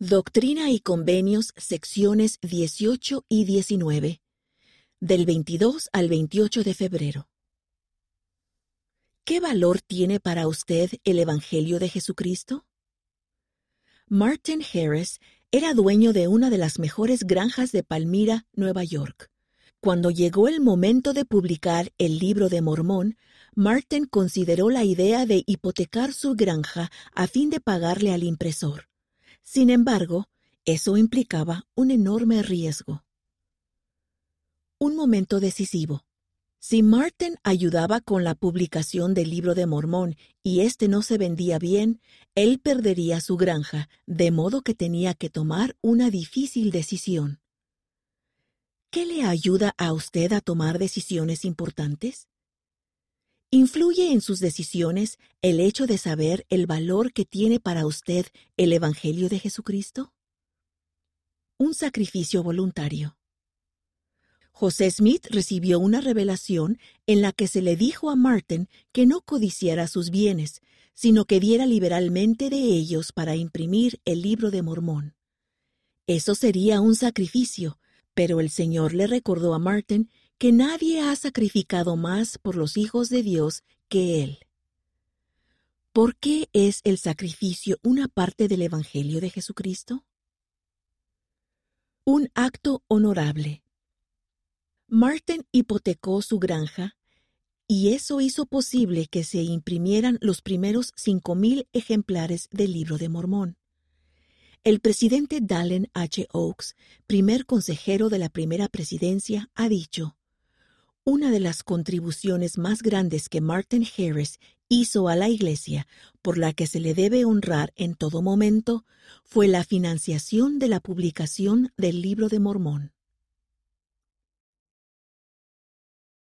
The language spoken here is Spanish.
Doctrina y Convenios, secciones 18 y 19, del 22 al 28 de febrero. ¿Qué valor tiene para usted el Evangelio de Jesucristo? Martin Harris era dueño de una de las mejores granjas de Palmira, Nueva York. Cuando llegó el momento de publicar el libro de Mormón, Martin consideró la idea de hipotecar su granja a fin de pagarle al impresor. Sin embargo, eso implicaba un enorme riesgo. Un momento decisivo. Si Martin ayudaba con la publicación del libro de Mormón y éste no se vendía bien, él perdería su granja, de modo que tenía que tomar una difícil decisión. ¿Qué le ayuda a usted a tomar decisiones importantes? ¿Influye en sus decisiones el hecho de saber el valor que tiene para usted el Evangelio de Jesucristo? Un sacrificio voluntario. José Smith recibió una revelación en la que se le dijo a Martin que no codiciara sus bienes, sino que diera liberalmente de ellos para imprimir el libro de Mormón. Eso sería un sacrificio, pero el Señor le recordó a Martin que nadie ha sacrificado más por los hijos de Dios que Él. ¿Por qué es el sacrificio una parte del Evangelio de Jesucristo? Un acto honorable. Martin hipotecó su granja y eso hizo posible que se imprimieran los primeros cinco mil ejemplares del libro de Mormón. El presidente Dallin H. Oaks, primer consejero de la primera presidencia, ha dicho, una de las contribuciones más grandes que Martin Harris hizo a la Iglesia, por la que se le debe honrar en todo momento, fue la financiación de la publicación del Libro de Mormón.